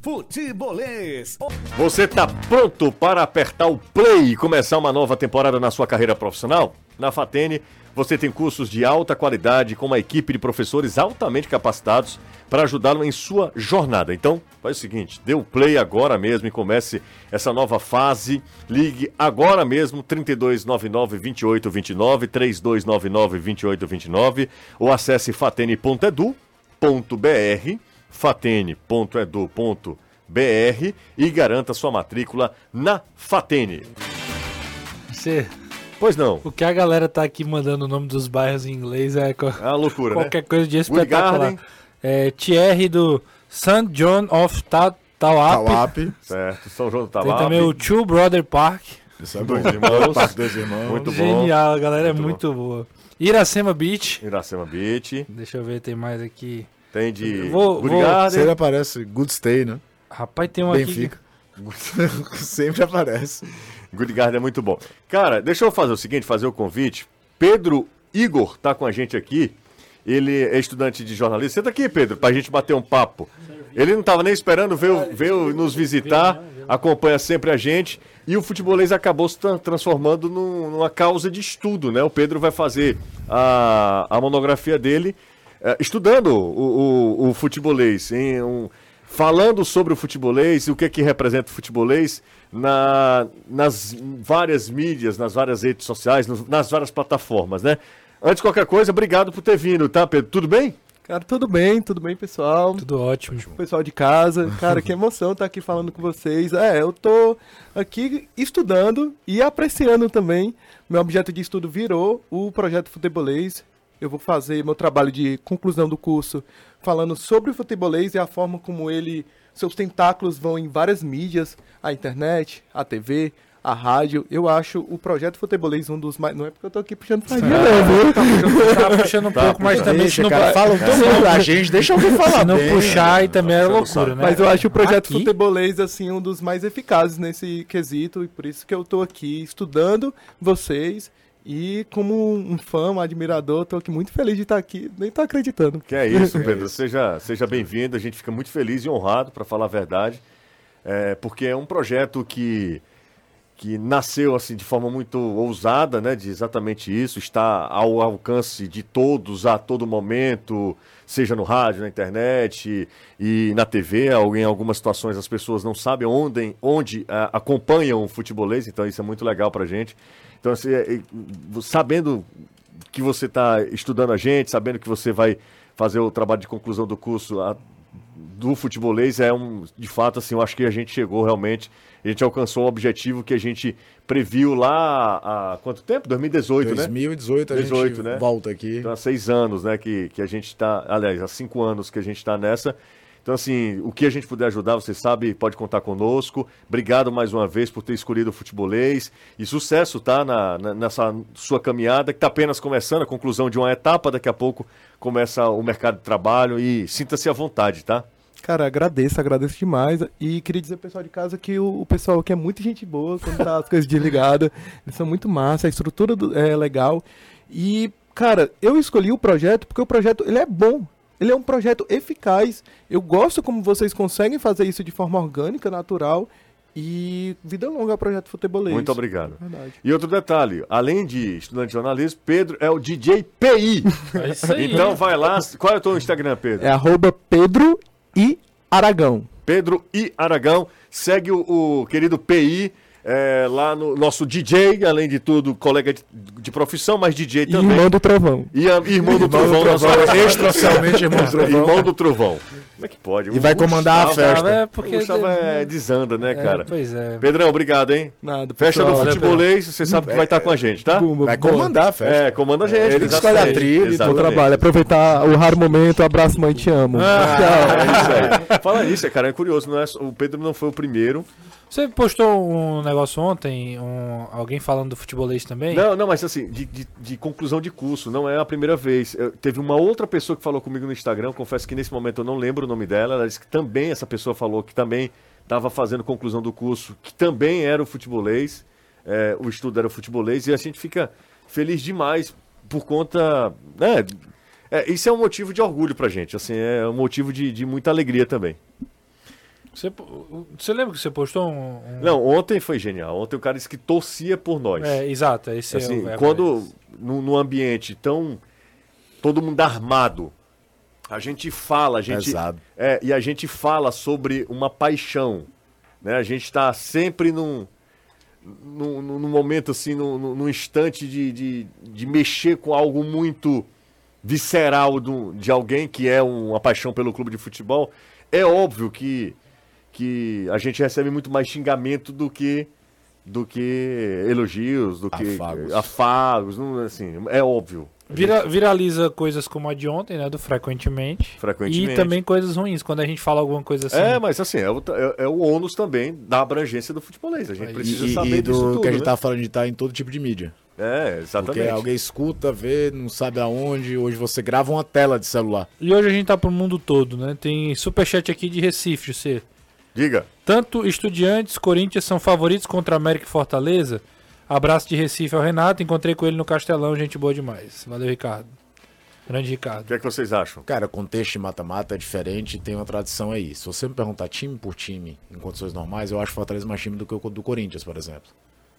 Futebolês. Você tá pronto para apertar o play e começar uma nova temporada na sua carreira profissional? Na Fatene, você tem cursos de alta qualidade com uma equipe de professores altamente capacitados para ajudá-lo em sua jornada. Então, faz o seguinte, dê o play agora mesmo e comece essa nova fase. Ligue agora mesmo 3299 2829 3299 2829 ou acesse fatene.edu.br fatene.edu.br e garanta sua matrícula na Fatene. Você- Pois não, o que a galera tá aqui mandando o nome dos bairros em inglês é co- é loucura, qualquer né? coisa de espetacular. Garden. É, Thierry do St. John of Ta Tauap. Tauap. Certo, São João do Tem Tavape. também o Two Brother Park. Isso é Dois bom. irmãos. Parque dos irmãos. Muito bom. Genial, a galera Muito é muito boa. Iracema Beach. Iracema Beach. Deixa eu ver, tem mais aqui. Tem de Vou- Wood vou- Garden. Sempre aparece Good Stay, né? Rapaz, tem um aqui. que- Benfica. Sempre aparece. Good Garden é muito bom. Cara, deixa eu fazer o seguinte, fazer o convite. Pedro Igor tá com a gente aqui. Ele é estudante de jornalismo. Senta aqui, Pedro, pra gente bater um papo. Ele não tava nem esperando, veio, veio nos visitar, acompanha sempre a gente. E o futebolês acabou se tra- transformando num- numa causa de estudo, né? O Pedro vai fazer a, a monografia dele eh, estudando o, o, o futebolês, em um- falando sobre o futebolês e o que, que representa o futebolês na, nas várias mídias, nas várias redes sociais, nas várias plataformas, né? Antes de qualquer coisa, obrigado por ter vindo, tá, Pedro? Tudo bem? Cara, tudo bem, tudo bem, pessoal. Tudo ótimo. Pessoal de casa. Cara, que emoção estar aqui falando com vocês. É, eu tô aqui estudando e apreciando também. Meu objeto de estudo virou o projeto futebolês. Eu vou fazer meu trabalho de conclusão do curso falando sobre o futebolês e a forma como ele, seus tentáculos vão em várias mídias, a internet, a TV, a rádio. Eu acho o projeto futebolês um dos mais. Não é porque eu tô aqui puxando sardinha, não, viu? Tá puxando um pouco, mas também se Deixa, não, cara, falam tão bem da gente, deixa alguém falar se não bem. puxar aí também é Puxando o loucura, né? Mas eu acho o projeto Aqui? futebolês assim um dos mais eficazes nesse quesito e por isso que eu tô aqui estudando vocês e como um fã, um admirador, tô aqui muito feliz de estar aqui, nem tô acreditando. Que é isso, Pedro. seja seja bem-vindo. A gente fica muito feliz e honrado, para falar a verdade. é, porque é um projeto que, que nasceu assim de forma muito ousada, né, de exatamente isso, está ao alcance de todos a todo momento, seja no rádio, na internet e, na TV. Em algumas situações as pessoas não sabem onde, onde ah, acompanham o futebolês, então isso é muito legal para gente. Então, assim, é, é, sabendo que você está estudando a gente, sabendo que você vai fazer o trabalho de conclusão do curso a, do futebolês, é um, de fato, assim, eu acho que a gente chegou realmente, a gente alcançou o objetivo que a gente previu lá há quanto tempo? 2018, 2018 né? 2018 a 18, gente né? volta aqui. Então, há seis anos, né, que, que a gente está, aliás, há cinco anos que a gente está nessa. Então, assim, o que a gente puder ajudar, você sabe, pode contar conosco. Obrigado mais uma vez por ter escolhido o futebolês. E sucesso, tá? Na, na nessa sua caminhada, que está apenas começando, a conclusão de uma etapa. Daqui a pouco começa o mercado de trabalho e sinta-se à vontade, tá? Cara, agradeço, agradeço demais. E queria dizer pessoal de casa que o, o pessoal aqui é muito gente boa quando tá as coisas desligadas. Eles são muito massa, a estrutura do, é legal. E, cara, eu escolhi o projeto porque o projeto ele é bom. Ele é um projeto eficaz. Eu gosto como vocês conseguem fazer isso de forma orgânica, natural. E vida longa ao projeto futebolês. Muito obrigado. Verdade. E outro detalhe, além de estudante de jornalismo, Pedro é o DJ PI. É isso aí. Então vai lá. Qual é o teu Instagram, Pedro? É arroba Pedro e Aragão. Pedro e Aragão. Segue o, o querido PI é, lá no nosso DJ, além de tudo, colega de, de profissão, mas DJ também. Irmão do Trovão. E a, irmão do Trovão. Extraoficialmente irmão do Trovão. Irmão do Trovão. Como é que pode? E vai comandar Gustavo, a festa. É porque o Gustavo é desanda, né, cara? É, pois é. Pedrão, obrigado, hein? Nada. Festa do futebolês, você sabe que vai estar com a gente, tá? Vai comandar a festa. É, comanda a gente. Ele escolhe a trilha e o trabalho. Aproveitar o raro momento, abraço, mãe, te amo. Ah, Tchau. É isso aí. Fala nisso, cara, é curioso. Não é, o Pedro não foi o primeiro. Você postou um negócio ontem, um, alguém falando do futebolês também? Não, não, mas assim, de, de, de conclusão de curso, não é a primeira vez. Eu, teve uma outra pessoa que falou comigo no Instagram, confesso que nesse momento eu não lembro o nome dela, ela disse que também essa pessoa falou que também estava fazendo conclusão do curso, que também era o futebolês, é, o estudo era o futebolês, e a gente fica feliz demais por conta. Né, é, isso é um motivo de orgulho pra gente, assim, é um motivo de, de muita alegria também. Você, você lembra que você postou um, um, Não, ontem foi genial. Ontem o cara disse que torcia por nós. É, exato. Esse assim, é o quando no, no, ambiente tão todo mundo armado, a gente fala, a gente é, e a gente fala sobre uma paixão, né? A gente está sempre num, num, num, momento assim, num, num instante de, de, de mexer com algo muito visceral do, de alguém que é uma paixão pelo clube de futebol. É óbvio que que a gente recebe muito mais xingamento do que do que elogios, do que afagos, afagos não, assim, é óbvio. Vira. Viraliza coisas como a de ontem, né, do frequentemente, frequentemente. E também coisas ruins, quando a gente fala alguma coisa assim. É, mas assim, é o, é, é o ônus também da abrangência do futebolês. A gente precisa e, saber e do tudo, que a gente né? tá falando de estar tá em todo tipo de mídia. É, exatamente. Porque alguém escuta, vê, não sabe aonde. Hoje você grava uma tela de celular. E hoje a gente tá pro mundo todo, né? Tem superchat aqui de Recife, você. Diga. Tanto Estudiantes, Corinthians são favoritos contra América e Fortaleza. Abraço de Recife ao Renato. Encontrei com ele no Castelão, gente boa demais. Valeu, Ricardo. Grande Ricardo. O que é que vocês acham? Cara, contexto de mata-mata é diferente, tem uma tradição aí. Se você me perguntar time por time, em condições normais, eu acho o Fortaleza mais time do que o do Corinthians, por exemplo.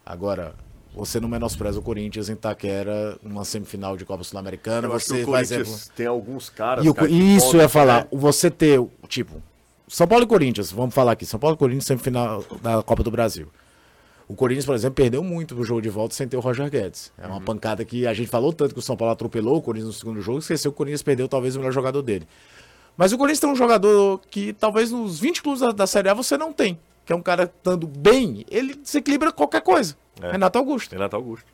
Agora, você não menospreza o Corinthians em Taquera, uma semifinal de Copa Sul-Americana. Você vai tem alguns caras. E o, cara, isso é falar, né? você ter, tipo, são Paulo e Corinthians, vamos falar aqui. São Paulo e Corinthians semifinal da Copa do Brasil. O Corinthians, por exemplo, perdeu muito no jogo de volta sem ter o Roger Guedes. É uma uhum. pancada que a gente falou tanto que o São Paulo atropelou o Corinthians no segundo jogo, esqueceu que o Corinthians perdeu talvez o melhor jogador dele. Mas o Corinthians tem um jogador que talvez nos 20 clubes da, da Série A você não tem. Que é um cara estando bem, ele desequilibra qualquer coisa. É. Renato Augusto. Renato Augusto.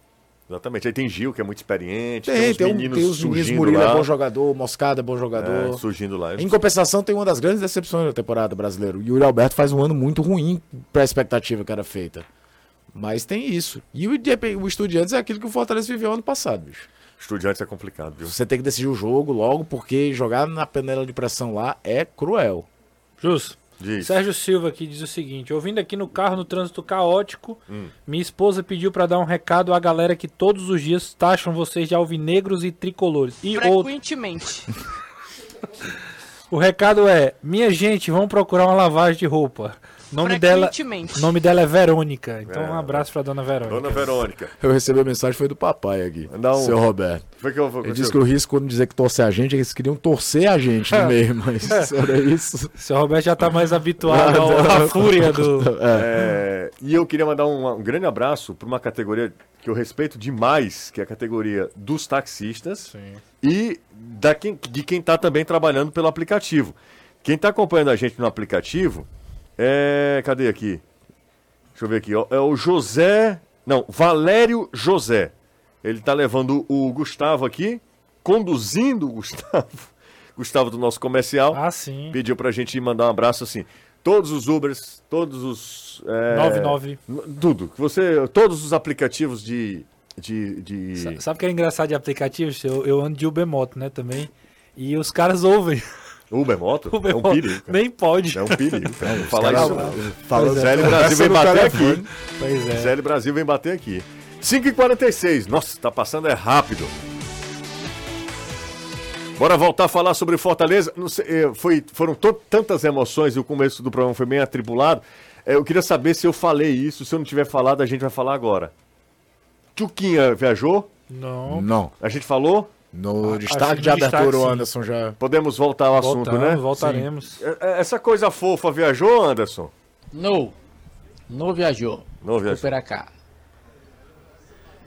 Exatamente. Aí tem Gil, que é muito experiente. Tem, tem os tem meninos, tem os meninos Murilo lá. é bom jogador, Moscada é bom jogador. É, surgindo lá. Em compensação, tem uma das grandes decepções da temporada brasileira. O Yuri Alberto faz um ano muito ruim para a expectativa que era feita. Mas tem isso. E o, o Estudiantes é aquilo que o Fortaleza viveu ano passado, bicho. Estudiantes é complicado, viu? Você tem que decidir o jogo logo, porque jogar na panela de pressão lá é cruel. Justo. Diz. Sérgio Silva aqui diz o seguinte: ouvindo aqui no carro no trânsito caótico, hum. minha esposa pediu para dar um recado à galera que todos os dias taxam vocês de alvinegros e tricolores. E Frequentemente. o recado é: minha gente, vamos procurar uma lavagem de roupa. O nome dela, nome dela é Verônica. Então É. um abraço pra dona Verônica. Dona Verônica. Eu recebi a mensagem, foi do papai aqui. Um- Seu Roberto. Foi que eu vou Ele disse que o risco quando dizer que torcer a gente, eles queriam torcer a gente no meio, mas era isso. Seu Roberto já tá mais habituado à fúria do. É, e eu queria mandar um, um grande abraço para uma categoria que eu respeito demais, que é a categoria dos taxistas e da quem, de quem está também trabalhando pelo aplicativo. Quem está acompanhando a gente no aplicativo é. Cadê aqui? Deixa eu ver aqui. ó, É o José. Não, Valério José. Ele está levando o Gustavo aqui, conduzindo o Gustavo. Gustavo do nosso comercial Ah, sim. pediu pra gente mandar um abraço assim. Todos os Ubers, todos os. É, 99. n- Tudo. Você, todos os aplicativos de. de, de... Sa- Sabe o que é engraçado de aplicativos? Eu, eu ando de Uber Moto, né, também. E os caras ouvem. Uber Moto? Uber é um perigo. cara. Nem pode. É um perigo. Cara. Não falar isso. não. Fala, Pois é. Brasil vem bater aqui. Pois é. Zélio Brasil vem bater aqui. 5h46. Nossa, tá passando é rápido. Bora voltar a falar sobre Fortaleza. Não sei, eh, foi, foram tantas emoções e o começo do programa foi bem atribulado. Eh, Eu queria saber se eu falei isso. Se eu não tiver falado, a gente vai falar agora. Tchuquinha viajou? Não. Não. A gente falou? No destaque que de abertura, o sim. Anderson já. Podemos voltar ao assunto, Voltamos, né? voltaremos. Eh, eh, Essa coisa fofa viajou, Anderson? No. No viajou. Não viajou. para cá.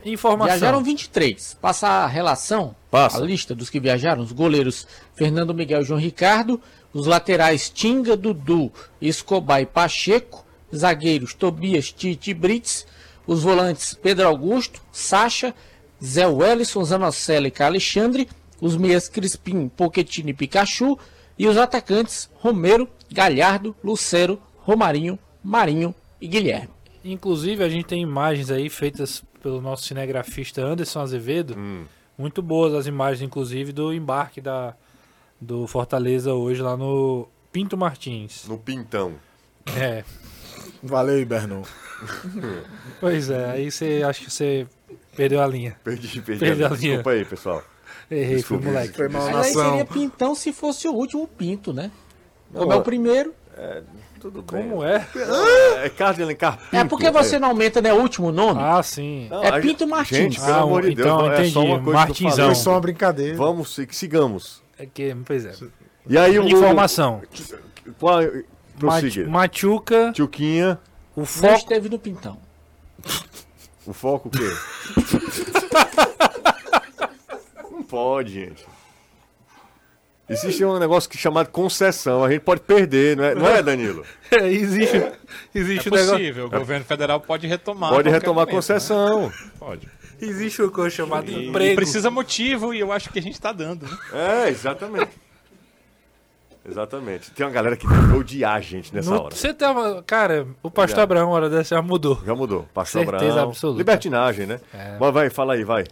Informação. Viajaram 23. Passa a relação, Passa. a lista dos que viajaram. Os goleiros Fernando Miguel e João Ricardo. Os laterais Tinga, Dudu, Escobar e Pacheco. Zagueiros Tobias, Tite e Brits. Os volantes Pedro Augusto, Sacha, Zé Wellison, Zanocelo e. Alexandre. Os meias Crispim, Pochettino e Pikachu. E os atacantes Romero, Galhardo, Lucero, Romarinho, Marinho e Guilherme. Inclusive, a gente tem imagens aí feitas pelo nosso cinegrafista Anderson Azevedo. Hum. Muito boas as imagens, inclusive, do embarque da, do Fortaleza hoje lá no Pinto Martins. No Pintão. É. Valeu, Ibernon. Pois é, aí você acho que você perdeu a linha. Perdi, perdi. Perdi a linha. Desculpa aí, pessoal. Errei, Desculpa. fui moleque. Foi mal Mas aí seria Pintão se fosse o último Pinto, né? Como é o primeiro. Tudo bem. Como é? É Carlos de Alencar Pinto. É porque você não aumenta, né? O último nome. Ah, sim. Não, É Pinto gente- Martins. Gente, pelo Ah, amor de Deus, então, é só entendi. uma coisa que eu Martinzão. falei. Foi só uma brincadeira. Vamos, sig- sigamos. É que, pois é. E aí o... Informação. Qual, prossiga. Machuca, Tchuquinha, o Não foco. esteve no Pintão. O foco o quê? Não pode, gente. Existe um negócio que é chamado concessão. A gente pode perder, não é, não é Danilo? existe É existe um negócio. possível, o governo federal pode retomar. Pode retomar a momento, concessão. né? Pode. Existe uma coisa chamada E emprego. precisa motivo e eu acho que a gente está dando. Né? É, exatamente. Exatamente. Tem uma galera que deve odiar a gente nessa No- hora. Você tava. Cara, o pastor Já. Abraão, hora dessa, já mudou. Já mudou. Pastor Certeza Abraão. absoluta. Libertinagem, né? É. Mas vai, fala aí, vai.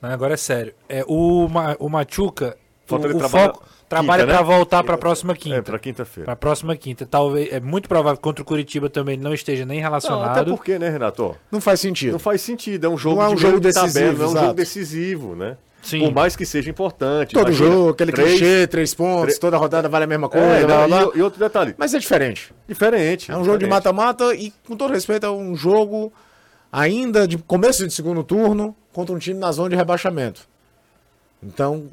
Não, agora é sério. É, o, Ma, o Machuca, o, Falta ele o trabalha- foco trabalha né? voltar pra próxima É, quinta. pra quinta-feira. Pra próxima quinta. Talvez. É muito provável que contra o Curitiba também ele não esteja nem Não, até relacionado. porque, né, Renato? Não faz sentido. Não faz sentido. É um jogo Não é um de jogo decisivo, tabela, não é um exato. jogo decisivo, né? Sim. Por mais que seja importante. Todo imagina, jogo, aquele três- clichê, três pontos, três- toda rodada vale a mesma coisa. É, blá, blá, blá. e, e outro detalhe. Mas é diferente. Diferente. É um jogo de diferente. mata-mata e, com todo respeito, é um jogo ainda de começo de segundo turno contra um time na zona de rebaixamento. Então,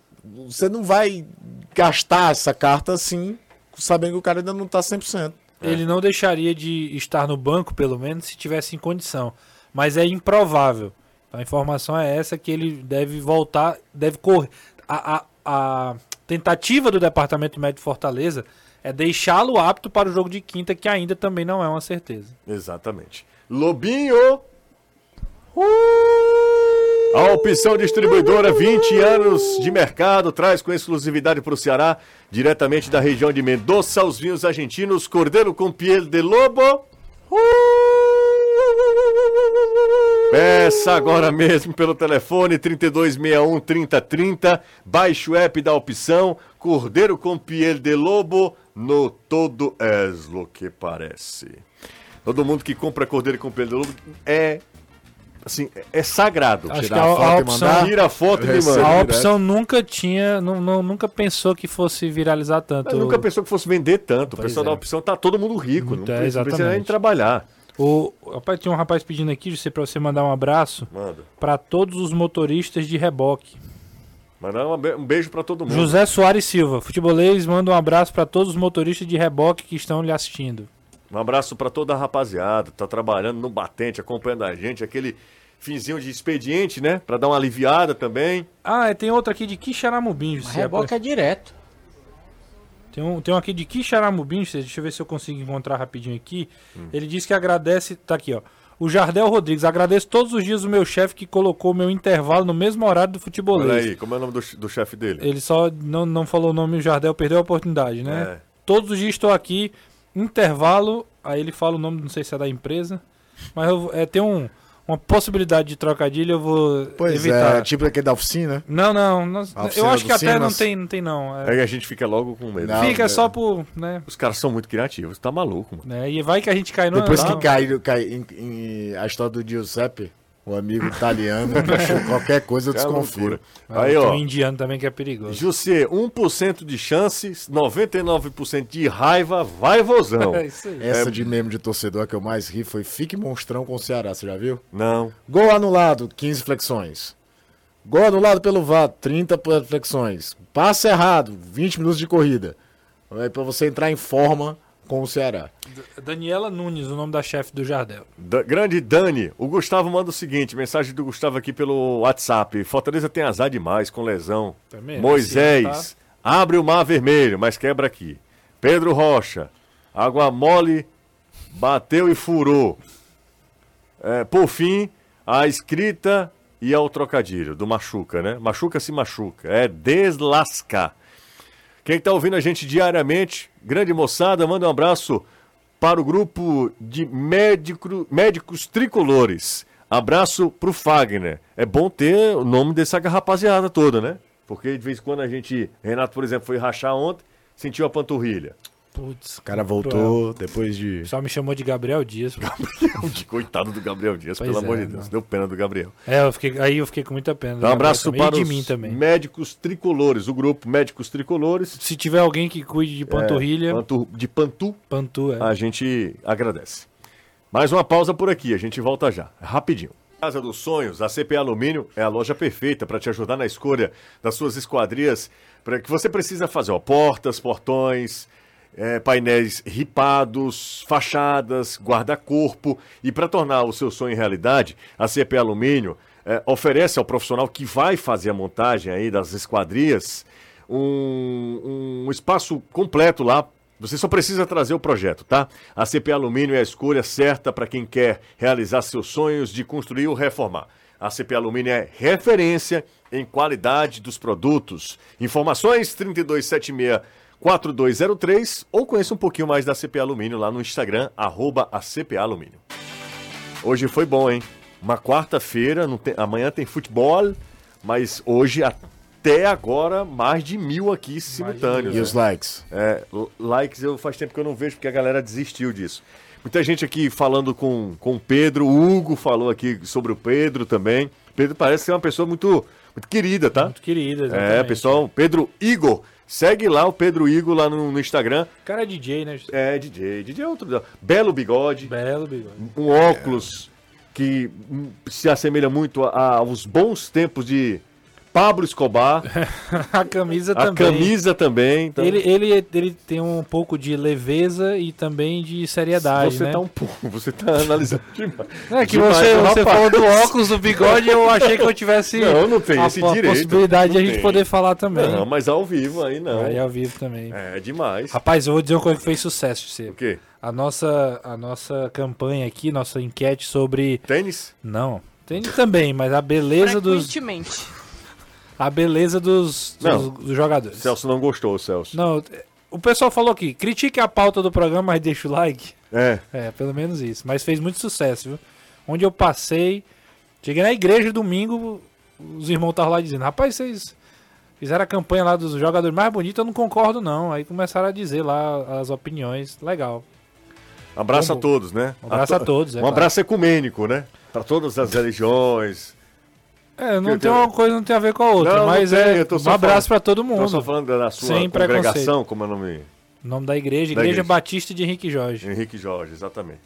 você não vai gastar essa carta assim, sabendo que o cara ainda não tá 100%. Ele não deixaria de estar no banco, pelo menos, se tivesse em condição. Mas é improvável. A informação é essa que ele deve voltar, deve correr. A, a, a tentativa do Departamento Médico de Fortaleza é deixá-lo apto para o jogo de quinta, que ainda também não é uma certeza. Exatamente. Lobinho! A opção distribuidora, 20 anos de mercado, traz com exclusividade para o Ceará, diretamente da região de Mendoza, os vinhos argentinos, Cordeiro com Piel de Lobo. Peça agora mesmo pelo telefone 3261 3030. Baixe o app da opção Cordeiro com Piel de Lobo no Todo Es Lo que Parece. Todo mundo que compra Cordeiro com Piel de Lobo é assim, é sagrado. Acho Tirar a, a a foto e opção, mandar? Tira a foto e manda. a direto. opção nunca tinha, nu- nu- nunca pensou que fosse viralizar tanto. Eu nunca pensou que fosse vender tanto. O Pois pessoal é. da opção tá todo mundo rico. Muito, não é, precisa, precisa nem trabalhar. O, rapaz, tinha um rapaz pedindo aqui, José, pra você mandar um abraço Manda. para todos os motoristas de reboque. Mandar um beijo pra todo mundo. José Soares Silva, futebolês, manda um abraço para todos os motoristas de reboque que estão lhe assistindo. Um abraço pra toda a rapaziada. Tá trabalhando no batente, acompanhando a gente. Aquele finzinho de expediente, né? Pra dar uma aliviada também. Ah, e tem outro aqui de Quixaramubim, José. reboque é direto. Tem um, tem um aqui de Quixaramubim, José, deixa eu ver se eu consigo encontrar rapidinho aqui. Hum. Ele diz que agradece, tá aqui, ó. O Jardel Rodrigues, agradeço todos os dias o meu chefe que colocou meu intervalo no mesmo horário do futebolês. Olha aí, como é o nome do, do chefe dele? Ele só não, não falou o nome, o Jardel perdeu a oportunidade, né? É. Todos os dias estou aqui, intervalo, aí ele fala o nome, não sei se é da empresa, mas eu, é, tem um, uma possibilidade de trocadilho, eu vou Pois evitar. é, tipo aquele da oficina. Não, não, nós- A eu oficina acho que até não tem, não tem não. é. Aí a gente fica logo com medo. Não. Fica é. só por, né, Os caras são muito criativos. Tá maluco, mano. né? E vai que a gente cai no Depois não, que cai, cai em, em a história do Giuseppe, o amigo italiano, que achou qualquer coisa eu É desconfio. Aí, tem ó. um indiano também que é perigoso. José, 1% de chances, 99% de raiva, vai vozão. É isso aí. Essa de meme de torcedor que eu mais ri foi Fique Monstrão com o Ceará, você já viu? Não. Gol anulado, 15 flexões. Gol anulado pelo VAR, 30 flexões. Passe errado, 20 minutos de corrida. É pra você entrar em forma com o Ceará. Daniela Nunes, o nome da chefe do Jardel. Da- grande Dani, o Gustavo manda o seguinte: mensagem do Gustavo aqui pelo WhatsApp. Fortaleza tem azar demais com lesão. Também, Moisés, abre o mar vermelho, mas quebra aqui. Pedro Rocha, água mole, bateu e furou. É, por fim, a escrita e ao trocadilho do machuca, né? Machuca se machuca. É deslascar. Quem está ouvindo a gente diariamente, grande moçada, manda um abraço para o grupo de médico, médicos tricolores. Abraço pro Fagner. É bom ter o nome dessa rapaziada toda, né? Porque de vez em quando a gente. Renato, por exemplo, foi rachar ontem, sentiu a panturrilha. Putz, O cara voltou depois de. pessoal me chamou de Gabriel Dias. Coitado do Gabriel Dias, Pois pelo é, amor de Deus. não. Deu pena do Gabriel. É, eu fiquei, aí eu fiquei com muita pena. Então, um Gabriel abraço também, para de os mim também. médicos tricolores, o grupo Médicos Tricolores. Se tiver alguém que cuide de panturrilha, É, pantu- de Pantu, pantu, é. a gente agradece. Mais uma pausa por aqui, a gente volta já, rapidinho. Casa dos Sonhos, a CP Alumínio é a loja perfeita para te ajudar na escolha das suas esquadrias, para que você precisa fazer ó, portas, portões, eh, painéis ripados, fachadas, guarda-corpo e para tornar o seu sonho realidade, a CP Alumínio eh, oferece ao profissional que vai fazer a montagem aí das esquadrias um, um espaço completo lá você só precisa trazer o projeto, tá? A CP Alumínio é a escolha certa para quem quer realizar seus sonhos de construir ou reformar. A CP Alumínio é referência em qualidade dos produtos. Informações 3276-4203 ou conheça um pouquinho mais da CP Alumínio lá no Instagram, arroba a CPA Alumínio. Hoje foi bom, hein? Uma quarta-feira, não tem- amanhã tem futebol, mas hoje até agora mais de mil aqui simultâneos. E né? os likes? É, likes eu faz tempo que eu não vejo porque a galera desistiu disso. Muita gente aqui falando com, com o Pedro, o Hugo falou aqui sobre o Pedro também. Pedro parece ser uma pessoa muito, muito querida, tá? Muito querida, É, exatamente. pessoal, Pedro Igor. Segue lá o Pedro Igor lá no, no Instagram. O cara é DJ, né? É, DJ. DJ é outro. Belo bigode. Belo bigode. Um óculos que hum, se assemelha muito aos bons tempos de Pablo Escobar. A camisa a também. camisa também. Então... Ele, ele, ele tem um pouco de leveza e também de seriedade, Você né? tá um pouco, você tá analisando demais. É que demais você, o você falou do óculos, do bigode, eu achei que eu tivesse Não, eu não tenho a, esse a direito. possibilidade de a gente tem. poder falar também. Não, mas ao vivo aí não. Aí ao vivo também. É demais. Rapaz, eu vou dizer uma coisa que fez sucesso, você. O quê? A nossa, a nossa campanha aqui, nossa enquete sobre. Tênis? Não. Tem também, mas a beleza dos. A beleza dos, dos, dos jogadores. Celso não gostou, Celso. Não, o pessoal falou aqui, critique a pauta do programa, mas deixa o like. É. É, pelo menos isso. Mas fez muito sucesso, viu? Onde eu passei, cheguei na igreja domingo, os irmãos estavam lá dizendo, rapaz, vocês fizeram a campanha lá dos jogadores mais bonitos, eu não concordo não. Aí começaram a dizer lá as opiniões. Legal. Abraço Vamos- a todos, né? Um abraço a todos, é Um claro. abraço ecumênico, né? Para todas as religiões. É, não Eu tem uma coisa não tem a ver com a outra, Não, não mas tem, é eu um só abraço falando- pra todo mundo. só falando da sua Sem congregação, como é o nome? O nome da igreja, Da Igreja igreja. Batista de Henrique Jorge. Henrique Jorge, exatamente.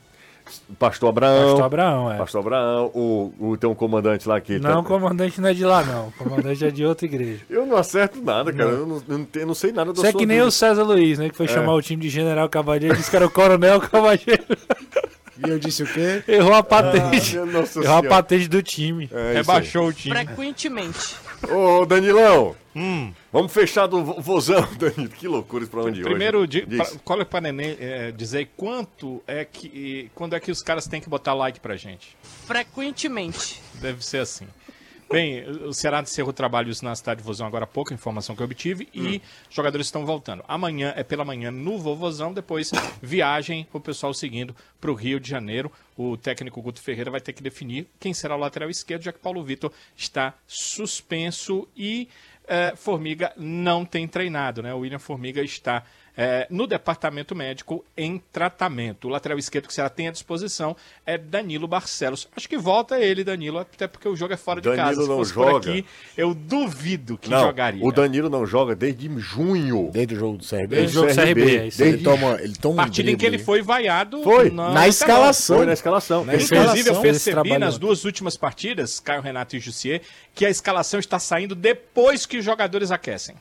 Pastor Abraão. Pastor Abraão, é. Pastor Abraão, o, o, tem um comandante lá que. Não, o tá- comandante não é de lá, não. O comandante é de outra igreja. Eu não acerto nada, cara. Eu não, eu não, tenho- não sei nada da Isso é que nem vida. o César Luiz, né? Que foi É. chamar o time de General Cavaleiro, disse que era o Coronel Cavaleiro. E eu disse o quê? Errou a patente. Ah, Errou a Senhora. patente do time. É. Rebaixou o time. Frequentemente. Ô, Danilão, Hum. vamos fechar do vo- vozão, Danilo. Que loucura esse programa de Primeiro, hoje. pra, coloca pra Nenê é, dizer quanto é que. Quando é que os caras têm que botar like pra gente? Frequentemente. Deve ser assim. Bem, o Ceará encerrou trabalhos na cidade de Vozão agora há pouco, informação que eu obtive, e jogadores estão voltando. Amanhã é pela manhã no Vovozão, depois viagem, o pessoal seguindo para o Rio de Janeiro. O técnico Guto Ferreira vai ter que definir quem será o lateral esquerdo, já que Paulo Vitor está suspenso e eh, Formiga não tem treinado, né? O William Formiga está eh, no departamento médico em tratamento. O lateral esquerdo que será tem à disposição é Danilo Barcelos. Acho que volta ele, Danilo, até porque o jogo é fora de Danilo casa. Se não fosse por joga. aqui, eu duvido que Não, jogaria. o Danilo não joga desde junho. Desde o jogo do CRB. Desde o jogo do CRB, é isso aí. Ele toma, ele toma um Partida em que ele foi vaiado Foi. na, Na escalação. Foi na escalação. Na Ele escalação. Inclusive, eu percebi nas duas últimas partidas, Caio Renato e Jussier, que a escalação está saindo depois que os jogadores aquecem.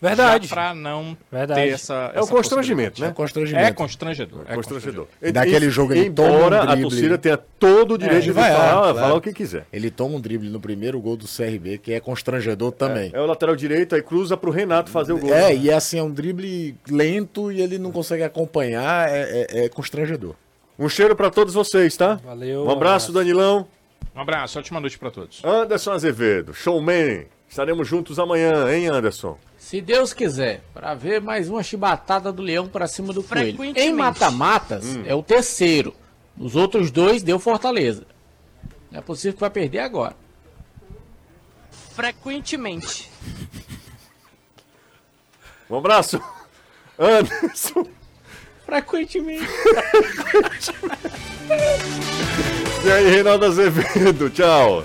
Verdade. Para não Verdade. ter essa. É o essa constrangimento, É né? um constrangimento. É constrangedor. É Constrangedor. Daquele jogo ele toma um Embora a torcida tenha todo o direito de ele vai, falar, claro. falar o que quiser. Ele toma um drible no primeiro gol do CRB, que é constrangedor também. É o lateral direito, aí cruza pro Renato fazer o gol. É, e é assim, é um drible lento e ele não consegue acompanhar, é, é- é constrangedor. Um cheiro pra todos vocês, tá? Valeu. Um abraço, Danilão. Um abraço, ótima noite para todos. Anderson Azevedo, showman. Estaremos juntos amanhã, hein, Anderson? Se Deus quiser, para ver mais uma chibatada do leão para cima do coelho. Frequentemente. Em mata-matas, é o terceiro. Os outros dois deu Fortaleza. Não é possível que vai perder agora. Frequentemente. Um abraço. Anderson. Frequentemente. E aí, Reinaldo Azevedo. Tchau.